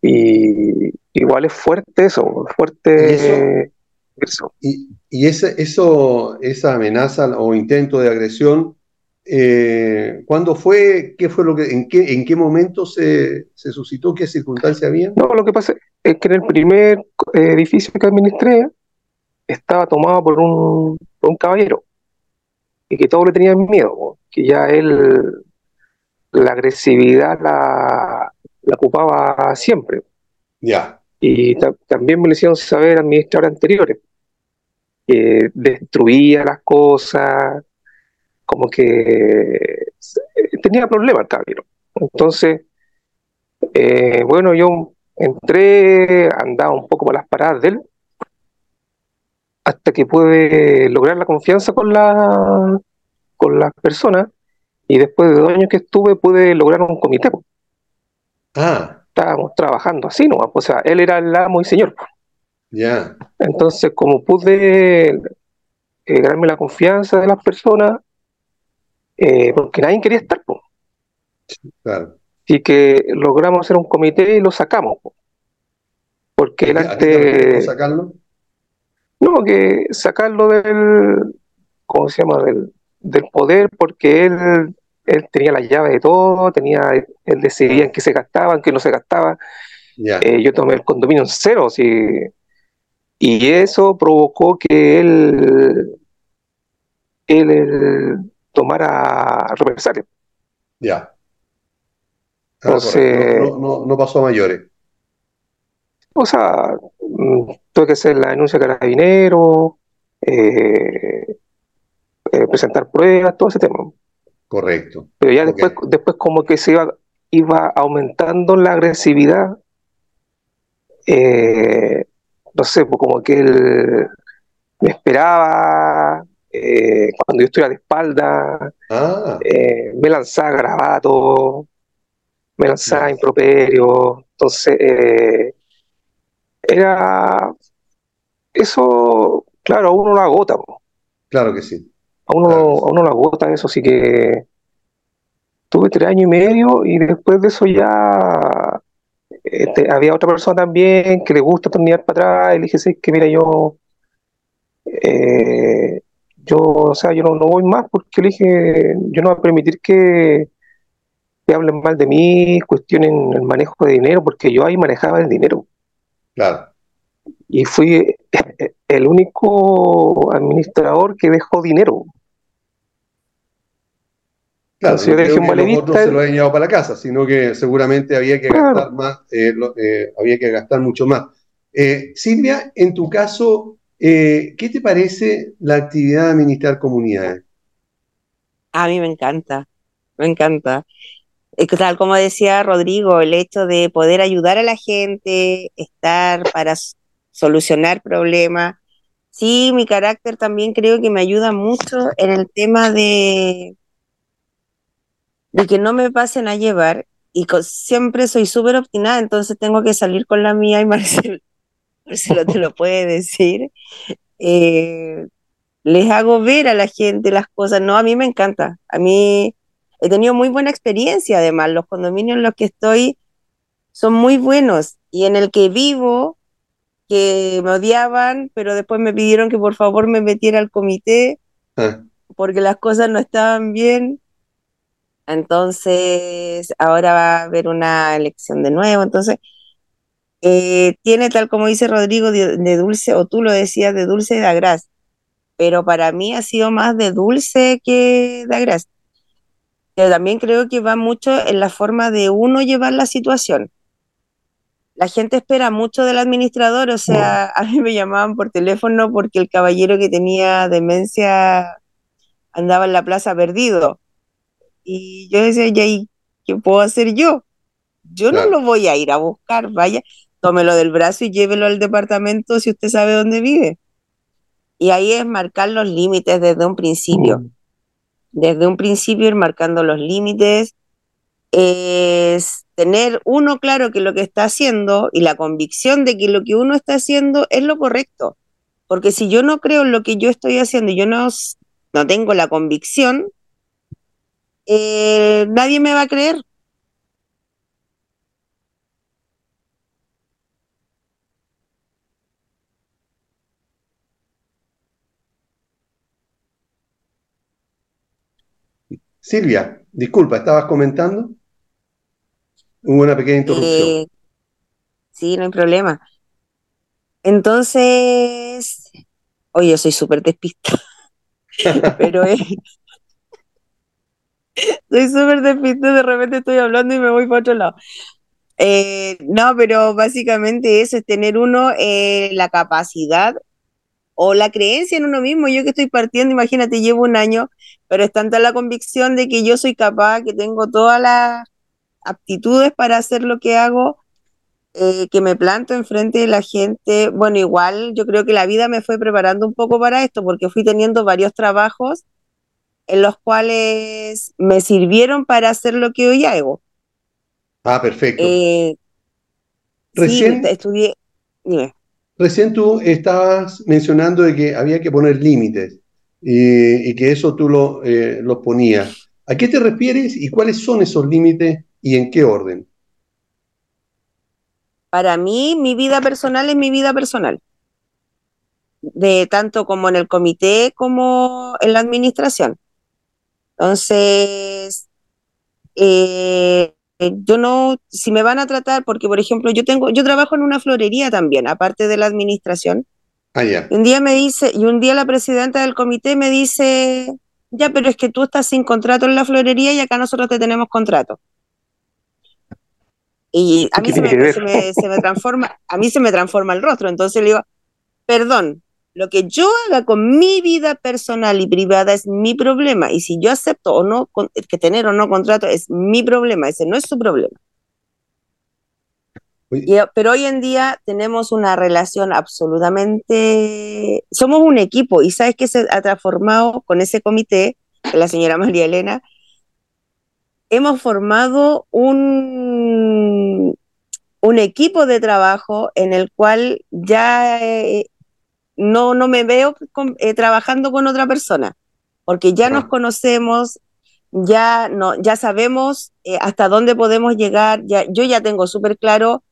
B: y igual es fuerte eso, fuerte
D: eso. Y, y ese, eso, esa amenaza o intento de agresión eh, ¿Cuándo fue? ¿Qué fue lo que, en qué, en qué momento se, suscitó? ¿Qué circunstancia había?
B: No, lo que pasa es que en el primer eh, edificio que administré estaba tomado por un, caballero. y que todos le tenían miedo, que ya él la agresividad la, la ocupaba siempre.
D: Ya.
B: Y también me lo hicieron saber administradores anteriores, que destruía las cosas, como que tenía problemas el caballero. Entonces, eh, bueno, yo entré, andaba un poco por las paradas de él, hasta que pude lograr la confianza con la con las personas y después de dos años que estuve pude lograr un comité.
D: Ah.
B: Estábamos trabajando así, ¿no? O sea, él era el amo y señor.
D: Ya.
B: Entonces, como pude eh, ganarme la confianza de las personas, eh, porque nadie quería estar.
D: Claro.
B: Y que logramos hacer un comité y lo sacamos. Porque él antes...
D: sacarlo?
B: No, que sacarlo del, ¿cómo se llama? Del, del poder, porque él, él tenía la llave de todo, tenía, él decidía en qué se gastaba, en qué no se gastaba. Eh, yo tomé el condominio en cero, y eso provocó que él, él, tomara represalias.
D: Ya.
B: Entonces,
D: no, no, pasó a mayores.
B: O sea, mm, tuve que hacer la denuncia carabinero, eh, eh, presentar pruebas, todo ese tema.
D: Correcto.
B: Pero ya después, después como que se iba, iba aumentando la agresividad, eh, no sé, pues como que él me esperaba, cuando yo estuviera de espalda,
D: ah.
B: me lanzaba grabado, me lanzaba improperio, entonces era eso, claro, a uno lo agota.
D: Claro que sí.
B: A uno, a uno lo agota eso, así que tuve tres años y medio y después de eso ya este, había otra persona también que le gusta terminar para atrás y le dije, que mira, yo, eh, yo, o sea, yo no, no, voy más porque le dije, yo no voy a permitir que, que hablen mal de mí, cuestionen el manejo de dinero, porque yo ahí manejaba el dinero.
D: Claro.
B: Y fui el único administrador que dejó dinero.
D: Claro, yo dejé un se lo habían llevado para la casa, sino que seguramente había que gastar más, eh, eh, había que gastar mucho más. Eh, Silvia, en tu caso, ¿qué te parece la actividad de administrar comunidades?
E: A mí me encanta, me encanta. Tal como decía Rodrigo, el hecho de poder ayudar a la gente, estar para solucionar problemas. Sí, mi carácter también creo que me ayuda mucho en el tema de, de que no me pasen a llevar y siempre soy súper obstinada, entonces tengo que salir con la mía y Marcelo, Marcelo te lo puede decir. Eh, les hago ver a la gente las cosas, no, a mí me encanta, a mí he tenido muy buena experiencia, además, los condominios en los que estoy son muy buenos y en el que vivo, que me odiaban, pero después me pidieron que por favor me metiera al comité ah. porque las cosas no estaban bien. Entonces, ahora va a haber una elección de nuevo. Entonces, eh, tiene tal como dice Rodrigo de, dulce, o tú lo decías, de dulce de agraz, pero para mí ha sido más de dulce que de agraz pero también creo que va mucho en la forma de uno llevar la situación. La gente espera mucho del administrador, o sea, a mí me llamaban por teléfono porque el caballero que tenía demencia andaba en la plaza perdido. Y yo decía, ¿y qué puedo hacer yo? Yo no lo voy a ir a buscar, vaya, tómelo del brazo y llévelo al departamento si usted sabe dónde vive. Y ahí es marcar los límites desde un principio. Mm desde un principio ir marcando los límites, es tener uno claro que lo que está haciendo y la convicción de que lo que uno está haciendo es lo correcto. Porque si yo no creo en lo que yo estoy haciendo y yo no, no tengo la convicción, eh, nadie me va a creer.
D: Silvia, disculpa, ¿estabas comentando? Hubo una pequeña interrupción.
E: Eh, sí, no hay problema. Entonces, oye, yo soy súper despista, pero es, Soy súper despiste, de repente estoy hablando y me voy para otro lado. Eh, no, pero básicamente eso es tener uno eh, la capacidad o la creencia en uno mismo. Yo que estoy partiendo, imagínate, llevo un año, pero es tanta la convicción de que yo soy capaz, que tengo todas las aptitudes para hacer lo que hago, eh, que me planto enfrente de la gente. Bueno, igual yo creo que la vida me fue preparando un poco para esto, porque fui teniendo varios trabajos en los cuales me sirvieron para hacer lo que hoy hago.
D: Ah, perfecto.
E: Eh,
D: Recién,
E: sí, estudié. Dime.
D: Recién tú estabas mencionando de que había que poner límites y, que eso tú lo, eh, los ponías. ¿A qué te refieres y cuáles son esos límites y en qué orden?
E: Para mí, mi vida personal es mi vida personal. De tanto como en el comité como en la administración. Entonces, eh, yo no, si me van a tratar, porque por ejemplo, yo tengo, yo trabajo en una florería también, aparte de la administración.
D: Ah.
E: Un día me dice, y un día la presidenta del comité me dice, ya, pero es que tú estás sin contrato en la florería y acá nosotros te tenemos contrato. Y a mí se me, se me, se me transforma, a mí se me transforma el rostro. Entonces le digo, perdón, lo que yo haga con mi vida personal y privada es mi problema. Y si yo acepto o no que tener o no contrato es mi problema, ese no es su problema. Y, pero hoy en día tenemos una relación absolutamente... Somos un equipo y sabes que se ha transformado con ese comité, la señora María Elena, hemos formado un, un equipo de trabajo en el cual ya eh, no, no me veo con, eh, trabajando con otra persona, porque ya nos conocemos, ya, no, ya sabemos eh, hasta dónde podemos llegar, ya, yo ya tengo súper claro,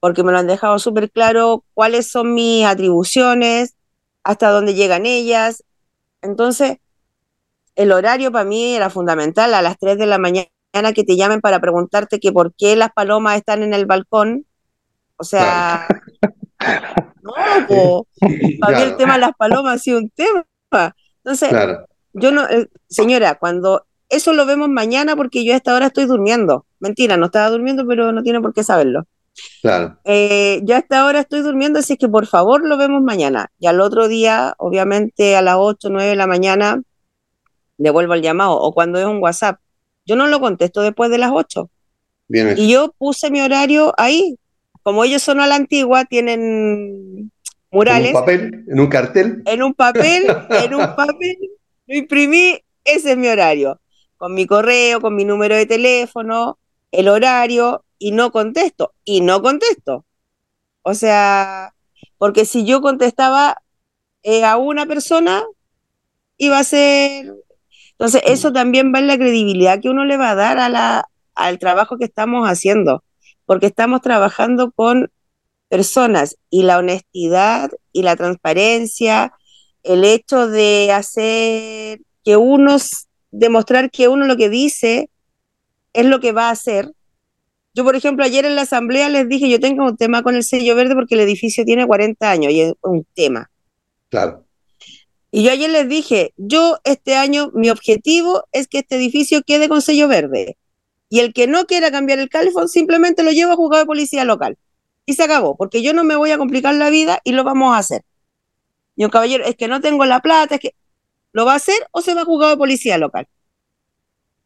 E: porque me lo han dejado súper claro, cuáles son mis atribuciones, hasta dónde llegan ellas. Entonces, el horario para mí era fundamental, a las 3 de la mañana que te llamen para preguntarte que por qué las palomas están en el balcón. O sea, no, po, para mí el tema de las palomas ha sido un tema. Entonces, yo no, eh, señora, cuando eso lo vemos mañana porque yo a esta hora estoy durmiendo. Mentira, no estaba durmiendo, pero no tiene por qué saberlo.
D: Claro.
E: Eh, yo a esta hora estoy durmiendo, así que por favor lo vemos mañana. Y al otro día, obviamente a las 8, 9 de la mañana, devuelvo el llamado. O cuando es un WhatsApp, yo no lo contesto después de las 8.
D: Bien
E: y yo puse mi horario ahí. Como ellos son a la antigua, tienen murales.
D: ¿En un papel? ¿En un cartel?
E: En un papel, en un papel. Lo imprimí, ese es mi horario. Con mi correo, con mi número de teléfono, el horario, y no contesto. Y no contesto. O sea, porque si yo contestaba eh, a una persona, iba a ser entonces, eso también va en la credibilidad que uno le va a dar a la, al trabajo que estamos haciendo, porque estamos trabajando con personas y la honestidad y la transparencia, el hecho de hacer que uno, demostrar que uno lo que dice es lo que va a hacer. Yo, por ejemplo, ayer en la asamblea les dije, yo tengo un tema con el sello verde porque el edificio tiene 40 años y es un tema.
D: Claro.
E: Y yo ayer les dije, yo este año mi objetivo es que este edificio quede con sello verde. Y el que no quiera cambiar el calefón simplemente lo lleva a juzgado de policía local. Y se acabó, porque yo no me voy a complicar la vida y lo vamos a hacer. Y un caballero, es que no tengo la plata, es que lo va a hacer o se va a juzgado de policía local.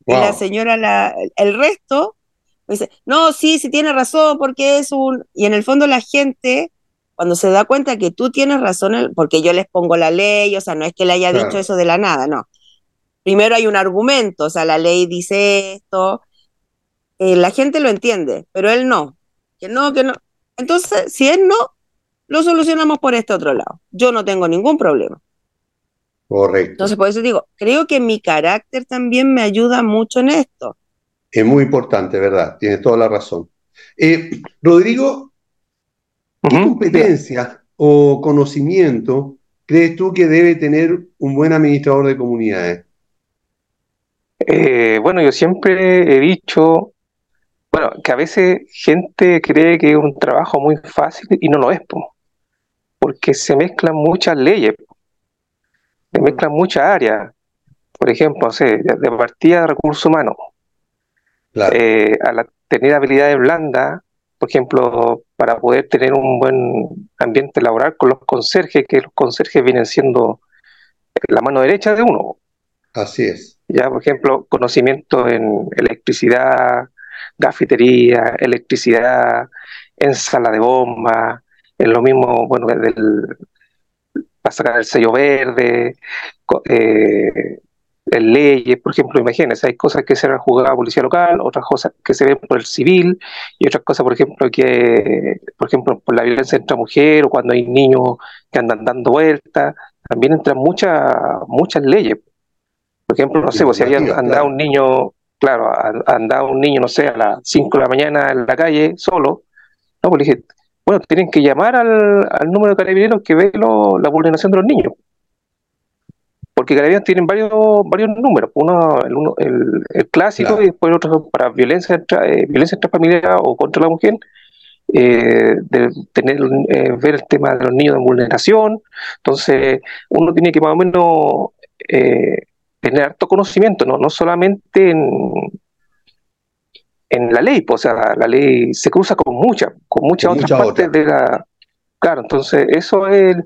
E: Y la señora, la, el resto, me dice, no, sí, sí tiene razón, porque es un... Y en el fondo la gente cuando se da cuenta que tú tienes razón, porque yo les pongo la ley, o sea, no es que le haya dicho eso de la nada, no. Primero hay un argumento, o sea, la ley dice esto, eh, la gente lo entiende, pero él no, que no, que no. Entonces, si él no, lo solucionamos por este otro lado. Yo no tengo ningún problema.
D: Correcto.
E: Entonces, por eso digo, creo que mi carácter también me ayuda mucho en esto.
D: Es muy importante, ¿verdad? Tienes toda la razón. Eh, Rodrigo, ¿Qué competencia o conocimiento crees tú que debe tener un buen administrador de comunidades?
B: Eh, bueno, yo siempre he dicho, bueno, que a veces gente cree que es un trabajo muy fácil y no lo es, porque se mezclan muchas leyes, se mezclan muchas áreas. por ejemplo, no sé, de partida de recursos humanos, eh, a la, tener habilidades blandas, por ejemplo, para poder tener un buen ambiente laboral con los conserjes, que los conserjes vienen siendo la mano derecha de uno.
D: Así es.
B: Ya, por ejemplo, conocimiento en electricidad, gafitería, electricidad, en sala de bomba, en lo mismo, bueno, del, para sacar el sello verde, eh, en leyes, por ejemplo, imagínense, hay cosas que se ven juzgada la policía local, otras cosas que se ven por el civil, y otras cosas, por ejemplo, que, por ejemplo, por la violencia entre mujeres, o cuando hay niños que andan dando vueltas, también entran muchas, muchas leyes. Por ejemplo, no sé, pues, si había andado un niño, claro, andado un niño, no sé, a las 5 de la mañana en la calle, solo, no, pues dije, bueno, tienen que llamar al, número de carabineros que ve la vulneración de los niños porque Carabineros tienen varios varios números, uno el, el, clásico y después otro para violencia eh, violencia intrafamiliar o contra la mujer, eh, de tener eh, ver el tema de los niños de vulneración, entonces uno tiene que más o menos tener harto conocimiento, no, no solamente en, en la ley, pues, o sea, la, ley se cruza con muchas, con muchas otras partes de la... Claro, entonces eso es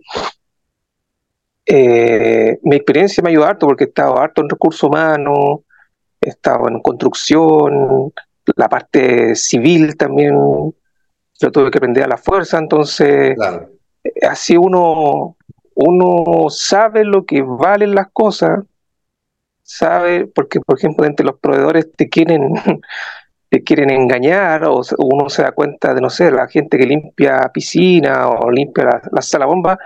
B: eh, mi experiencia me ayudado harto porque he estado harto en recursos humanos, he estado en construcción, la parte civil también, yo tuve que aprender a la fuerza, entonces eh, así uno, uno sabe lo que valen las cosas, sabe, porque por ejemplo entre los proveedores te quieren, te quieren engañar, o uno se da cuenta de, no sé, la gente que limpia piscina o limpia la, la sala bomba,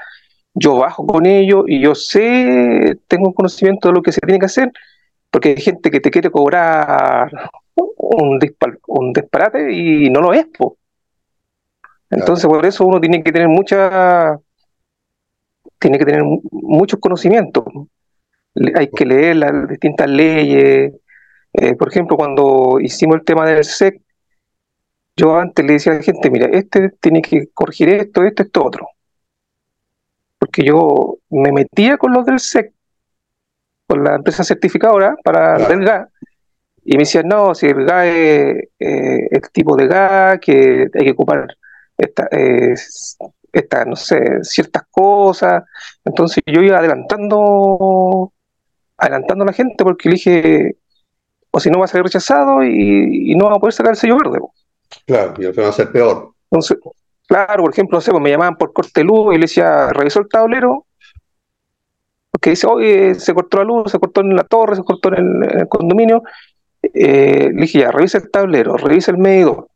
B: yo bajo con ellos y yo sé, tengo conocimiento de lo que se tiene que hacer, porque hay gente que te quiere cobrar un, un disparate y no lo es. Entonces, por eso uno tiene que tener mucha, tiene que tener muchos conocimientos. Hay que leer las distintas leyes. Eh, por ejemplo, cuando hicimos el tema del SEC, yo antes le decía a la gente, mira, este tiene que corregir esto, esto, esto, otro porque yo me metía con los del SEC, con la empresa certificadora para el gas, y me decían, no, si el gas es eh, el tipo de gas, que hay que ocupar esta, esta, no sé, ciertas cosas. Entonces yo iba adelantando, adelantando a la gente porque le dije, o si no va a ser rechazado y, no va a poder sacar el sello verde.
D: Claro, y al final va a ser peor.
B: Entonces, Claro, por ejemplo, no sé, pues me llamaban por corte de luz y le decía, revisó el tablero, porque dice, oye, se cortó la luz, se cortó en la torre, se cortó en el, condominio. Eh, le dije, ya, revisa el tablero, revisa el medidor.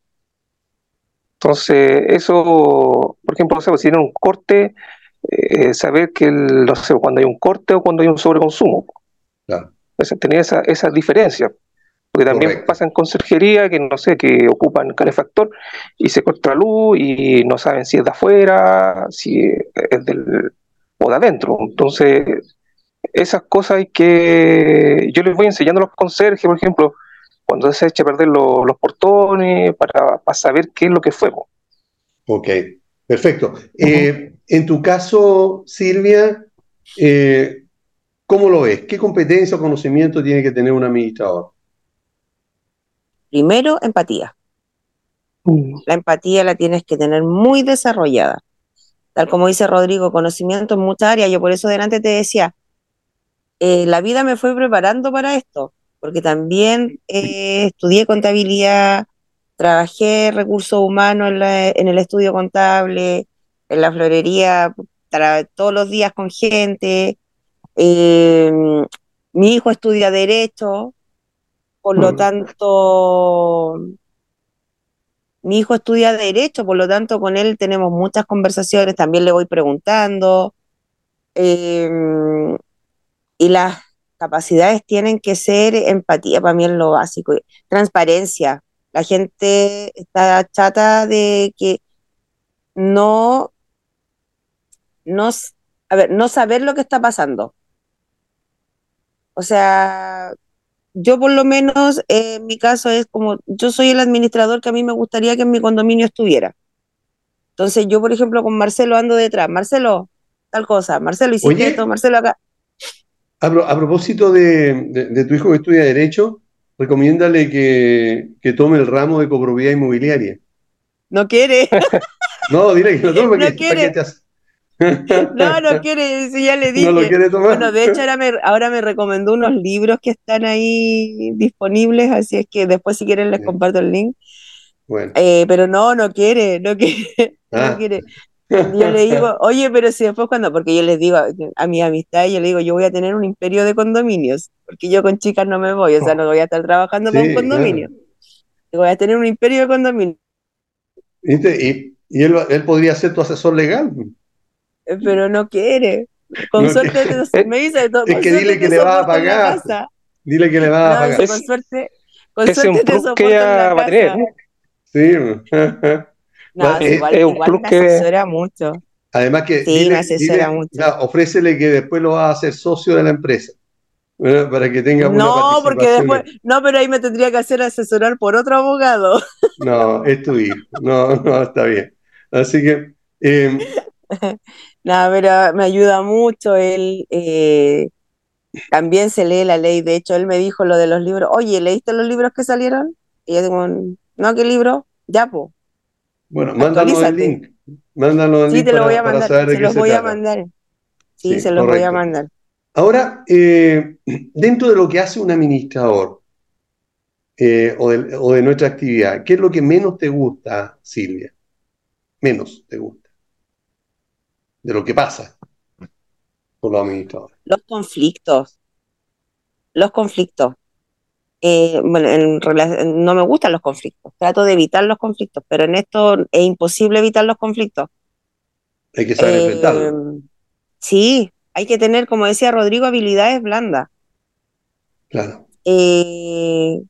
B: Entonces, eso, por ejemplo, no sé, pues, si tiene un corte, eh, saber que, no sé, cuando hay un corte o cuando hay un sobreconsumo. Tenía esa, esa diferencia. Porque también pasa en conserjería que no sé, que ocupan calefactor y se corta luz y no saben si es de afuera, si es del o de adentro. Entonces, esas cosas hay que. Yo les voy enseñando a los conserjes, por ejemplo, cuando se echa a perder los portones, para, saber qué es lo que fue.
D: Ok, perfecto. Eh, en tu caso, Silvia, eh, ¿cómo lo ves? ¿Qué competencia o conocimiento tiene que tener un administrador?
E: Primero, empatía. Mm. La empatía la tienes que tener muy desarrollada. Tal como dice Rodrigo, conocimiento en muchas áreas. Yo por eso delante te decía, eh, la vida me fue preparando para esto, porque también eh, estudié contabilidad, trabajé recursos humanos en, el estudio contable, en la florería, todos los días con gente. Eh, mi hijo estudia derecho, por lo tanto, mi hijo estudia derecho, por lo tanto con él tenemos muchas conversaciones, también le voy preguntando. Em, y las capacidades tienen que ser empatía, para mí es lo básico, transparencia. La gente está chata de que no, no, a ver, no saber lo que está pasando. O sea, yo por lo menos, eh, en mi caso es como, yo soy el administrador que a mí me gustaría que en mi condominio estuviera. Entonces yo, por ejemplo, con Marcelo ando detrás, Marcelo, tal cosa, Marcelo, hiciste esto, Marcelo acá.
D: A, propósito de, tu hijo que estudia Derecho, recomiéndale que, que tome el ramo de copropiedad inmobiliaria.
E: No quiere.
D: no, dile que lo tome. No quiere.
E: No, no quiere, ya le dije.
D: No lo quiere tomar.
E: Bueno, de hecho ahora me, ahora me recomendó unos libros que están ahí disponibles, así es que después si quieren les comparto el link. Bueno. Eh, pero no, no quiere, no quiere, no ah. quiere. Yo le digo, oye, pero si después cuando, porque yo les digo a mi amistad, yo le digo, yo voy a tener un imperio de condominios, porque yo con chicas no me voy, o sea, no voy a estar trabajando con un condominio. Voy a tener un imperio de condominios.
D: Y, y él, él, podría ser tu asesor legal.
E: Eh, pero no quiere. Con suerte me dice todo.
D: Es que dile que le va a pagar. Dile que le va a pagar.
E: con suerte, con suerte te soporto en la va casa.
D: Sí.
E: no, igual, es un igual me asesora mucho.
D: Además que
E: sí, me asesora mucho.
D: ofrécele que después lo va a hacer socio de la empresa. Para que tenga una
E: No, porque después, no, pero ahí me tendría que hacer asesorar por otro abogado.
D: No, es tu hijo. No, no, está bien. Así que. Eh,
E: no, pero me ayuda mucho. Él eh, también se lee la ley. De hecho, él me dijo lo de los libros. Oye, ¿leíste los libros que salieron? Y yo digo, no, ¿qué libro? Ya, po.
D: Bueno, mándanos el link. Mándanos el
E: sí,
D: link
E: te lo voy a mandar. se los voy a mandar. Sí, se los voy a mandar.
D: Ahora, eh, dentro de lo que hace un administrador eh, o, de, o de nuestra actividad, ¿qué es lo que menos te gusta, Silvia? Menos te gusta de lo que pasa por los administradores.
E: Los conflictos. Los conflictos. Eh, bueno, en, no me gustan los conflictos. Trato de evitar los conflictos, pero en esto es imposible evitar los conflictos.
D: Hay que saber enfrentarlos.
E: Eh, sí, hay que tener, como decía Rodrigo, habilidades blandas.
D: Claro.
E: Eh,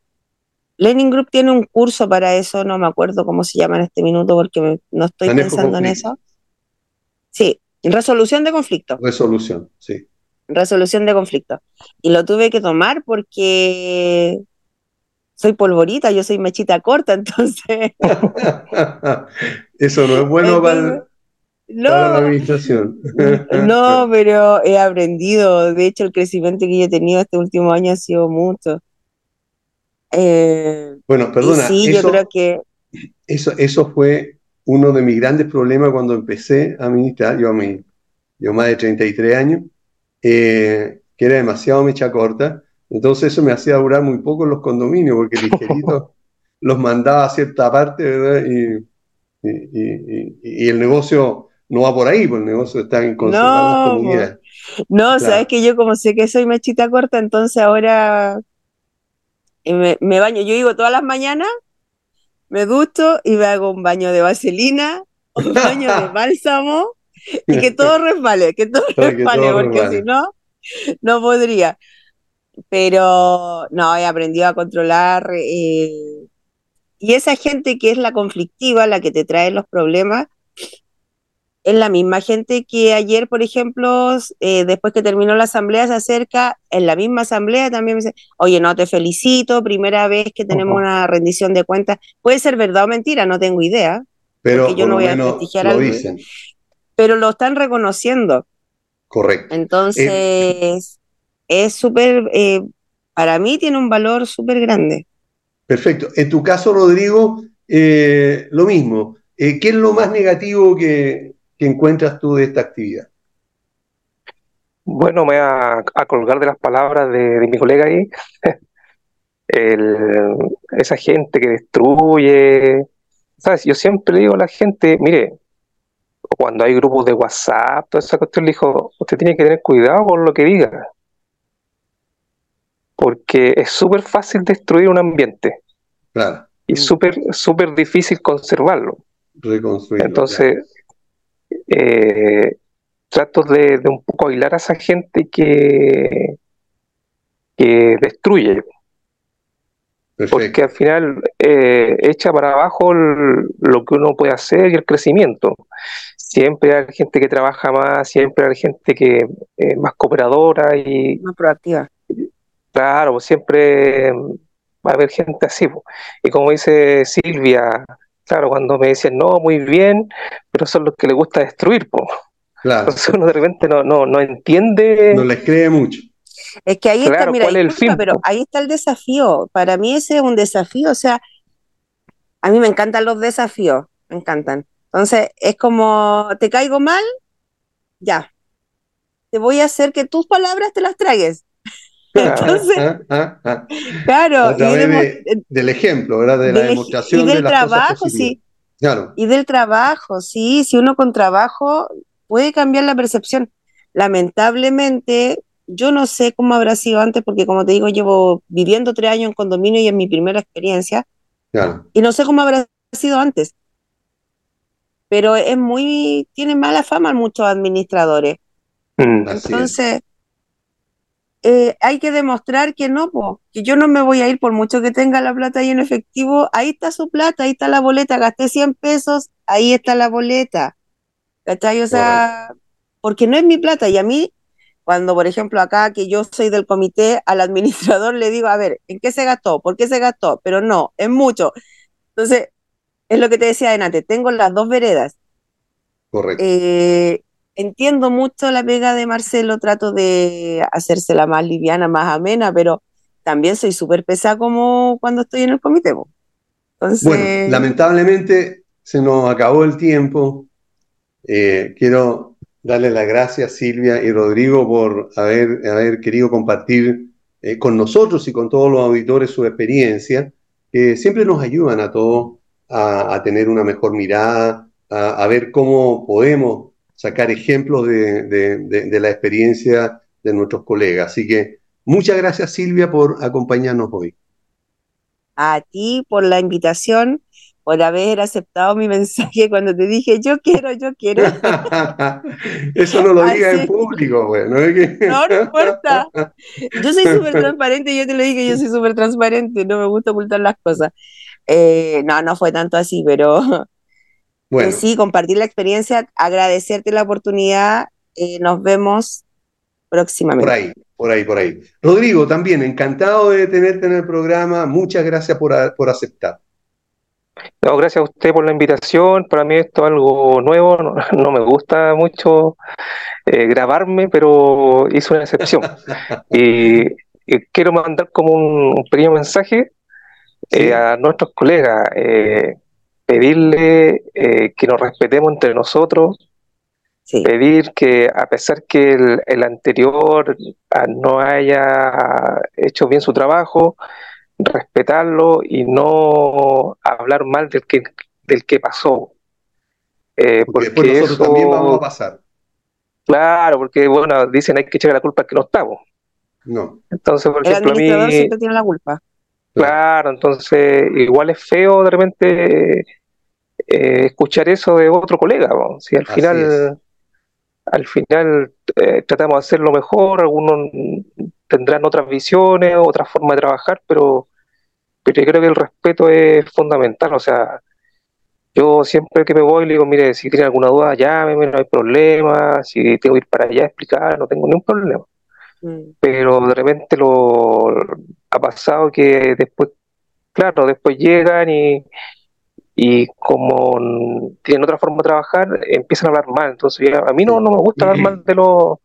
E: Lenin Group tiene un curso para eso, no me acuerdo cómo se llama en este minuto porque no estoy pensando en eso. Sí, Resolución de conflicto.
D: Resolución, sí.
E: Resolución de conflicto. Y lo tuve que tomar porque soy polvorita, yo soy mechita corta, entonces.
D: Eso no es bueno para, la administración.
E: no, pero he aprendido. De hecho, el crecimiento que yo he tenido este último año ha sido mucho.
D: Eh, bueno, perdona.
E: Sí, yo creo que.
D: Eso, eso fue uno de mis grandes problemas cuando empecé a administrar, yo, a mí, yo más de 33 años, eh, que era demasiado mecha corta, entonces eso me hacía durar muy poco en los condominios, porque ligerito los mandaba a cierta parte, ¿verdad? Y, el negocio no va por ahí, porque el negocio está en conservar no, las
E: No, sabes que yo como sé que soy mechita corta, entonces ahora me, me baño, yo digo todas las mañanas me ducho y me hago un baño de vaselina, un baño de bálsamo y que todo resbale, que todo resbale, porque si no, no podría. Pero no, he aprendido a controlar. Eh, y esa gente que es la conflictiva, la que te trae los problemas, es la misma gente que ayer, por ejemplo, eh, después que terminó la asamblea, se acerca, en la misma asamblea también me dice, oye, no, te felicito, primera vez que tenemos una rendición de cuentas. Puede ser verdad o mentira, no tengo idea.
D: Pero
E: yo no voy a prestigiar algo. Pero lo están reconociendo.
D: Correcto.
E: Entonces, es súper, eh, para mí tiene un valor súper grande.
D: Perfecto. En tu caso, Rodrigo, eh, lo mismo. ¿Qué es lo más negativo que, ¿Qué encuentras tú de esta actividad?
B: Bueno, me voy a, colgar de las palabras de, mi colega ahí. esa gente que destruye. ¿Sabes? Yo siempre digo a la gente, mire, cuando hay grupos de WhatsApp, toda esa cuestión, le dijo, usted tiene que tener cuidado con lo que diga. Porque es súper fácil destruir un ambiente.
D: Claro.
B: Y súper súper difícil conservarlo.
D: Reconstruirlo.
B: Entonces, eh, trato de, un poco aislar a esa gente que, que destruye. Porque al final eh, echa para abajo lo que uno puede hacer y el crecimiento. Siempre hay gente que trabaja más, siempre hay gente que es más cooperadora y...
E: Más proactiva.
B: Claro, siempre va a haber gente así. Y como dice Silvia, Claro, cuando me dicen, no, muy bien, pero son los que le gusta destruir, po.
D: Claro.
B: Entonces uno de repente no, no, no entiende.
D: No les cree mucho.
E: Es que ahí está, mira, pero ahí está el desafío. Para mí ese es un desafío, o sea, a mí me encantan los desafíos, me encantan. Entonces, es como, te caigo mal, ya. Te voy a hacer que tus palabras te las tragues. Entonces, ah, ah, ah,
D: claro, del ejemplo, ¿verdad? De la demostración
E: y del trabajo, sí. Claro. Y del trabajo, sí, si uno con trabajo puede cambiar la percepción. Lamentablemente, yo no sé cómo habrá sido antes, porque como te digo, llevo viviendo tres años en condominio y es mi primera experiencia. Claro. Y no sé cómo habrá sido antes. Pero es muy, tiene mala fama muchos administradores. Mm, Entonces, eh, hay que demostrar que no, que yo no me voy a ir por mucho que tenga la plata ahí en efectivo. Ahí está su plata, ahí está la boleta. Gasté 100 pesos, ahí está la boleta. ¿Cachai? O sea, porque no es mi plata. Y a mí, cuando, por ejemplo, acá que yo soy del comité, al administrador le digo, a ver, ¿en qué se gastó? ¿Por qué se gastó? Pero no, es mucho. Entonces, es lo que te decía antes, tengo las dos veredas.
D: Correcto.
E: Eh, entiendo mucho la pega de Marcelo, trato de hacérsela más liviana, más amena, pero también soy súper pesada como cuando estoy en el comité.
D: Bueno, lamentablemente se nos acabó el tiempo. Eh, quiero darle las gracias Silvia y Rodrigo por haber, haber querido compartir eh, con nosotros y con todos los auditores su experiencia, que siempre nos ayudan a todos a, tener una mejor mirada, a, ver cómo podemos sacar ejemplos de, la experiencia de nuestros colegas. Así que muchas gracias Silvia por acompañarnos hoy.
E: A ti por la invitación, por haber aceptado mi mensaje cuando te dije yo quiero, yo quiero.
D: Eso no lo diga en público, bueno.
E: No, no importa. Yo soy súper transparente, yo te lo dije, yo soy súper transparente, no me gusta ocultar las cosas. Eh, no, no fue tanto así, pero bueno. sí, compartir la experiencia, agradecerte la oportunidad. Eh, nos vemos próximamente.
D: Por ahí, por ahí, por ahí. Rodrigo, también encantado de tenerte en el programa. Muchas gracias por, por aceptar.
B: No, gracias a usted por la invitación. Para mí esto es algo nuevo. No, me gusta mucho eh, grabarme, pero hice una excepción. y, quiero mandar como un pequeño mensaje eh, a nuestros colegas, eh, pedirle eh, que nos respetemos entre nosotros, pedir que a pesar que el, anterior ah, no haya hecho bien su trabajo, respetarlo y no hablar mal del que, del que pasó.
D: porque, nosotros también vamos a pasar.
B: Claro, porque bueno, dicen hay que echar la culpa al que no estamos.
D: No.
E: Entonces, por ejemplo, a mí, siempre tiene la culpa.
B: Claro, entonces igual es feo de repente eh, escuchar eso de otro colega, si al final al final eh, tratamos de hacerlo mejor, algunos tendrán otras visiones, otra forma de trabajar, pero, pero yo creo que el respeto es fundamental, o sea, yo siempre que me voy le digo, mire, si tiene alguna duda, llámeme, no hay problema, si tengo que ir para allá a explicar, no tengo ningún problema. Mm. Pero de repente lo ha pasado que después, claro, después llegan y, y como tienen otra forma de trabajar, empiezan a hablar mal. Entonces, a mí no, no me gusta hablar mal de los.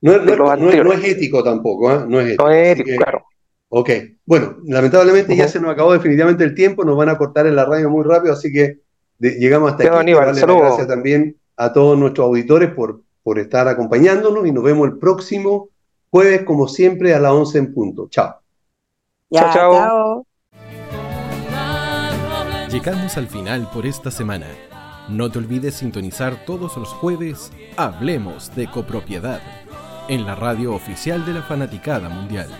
D: No, no, es ético tampoco, ¿eh? No es ético.
B: No es ético, claro.
D: Ok, bueno, lamentablemente ya se nos acabó definitivamente el tiempo, nos van a cortar en la radio muy rápido, así que llegamos hasta aquí. gracias también a todos nuestros auditores por, por estar acompañándonos y nos vemos el próximo jueves, como siempre, a las 11 en punto. Chao
E: chao, chao.
A: Llegamos al final por esta semana. No te olvides sintonizar todos los jueves Hablemos de copropiedad en la radio oficial de la Fanaticada Mundial.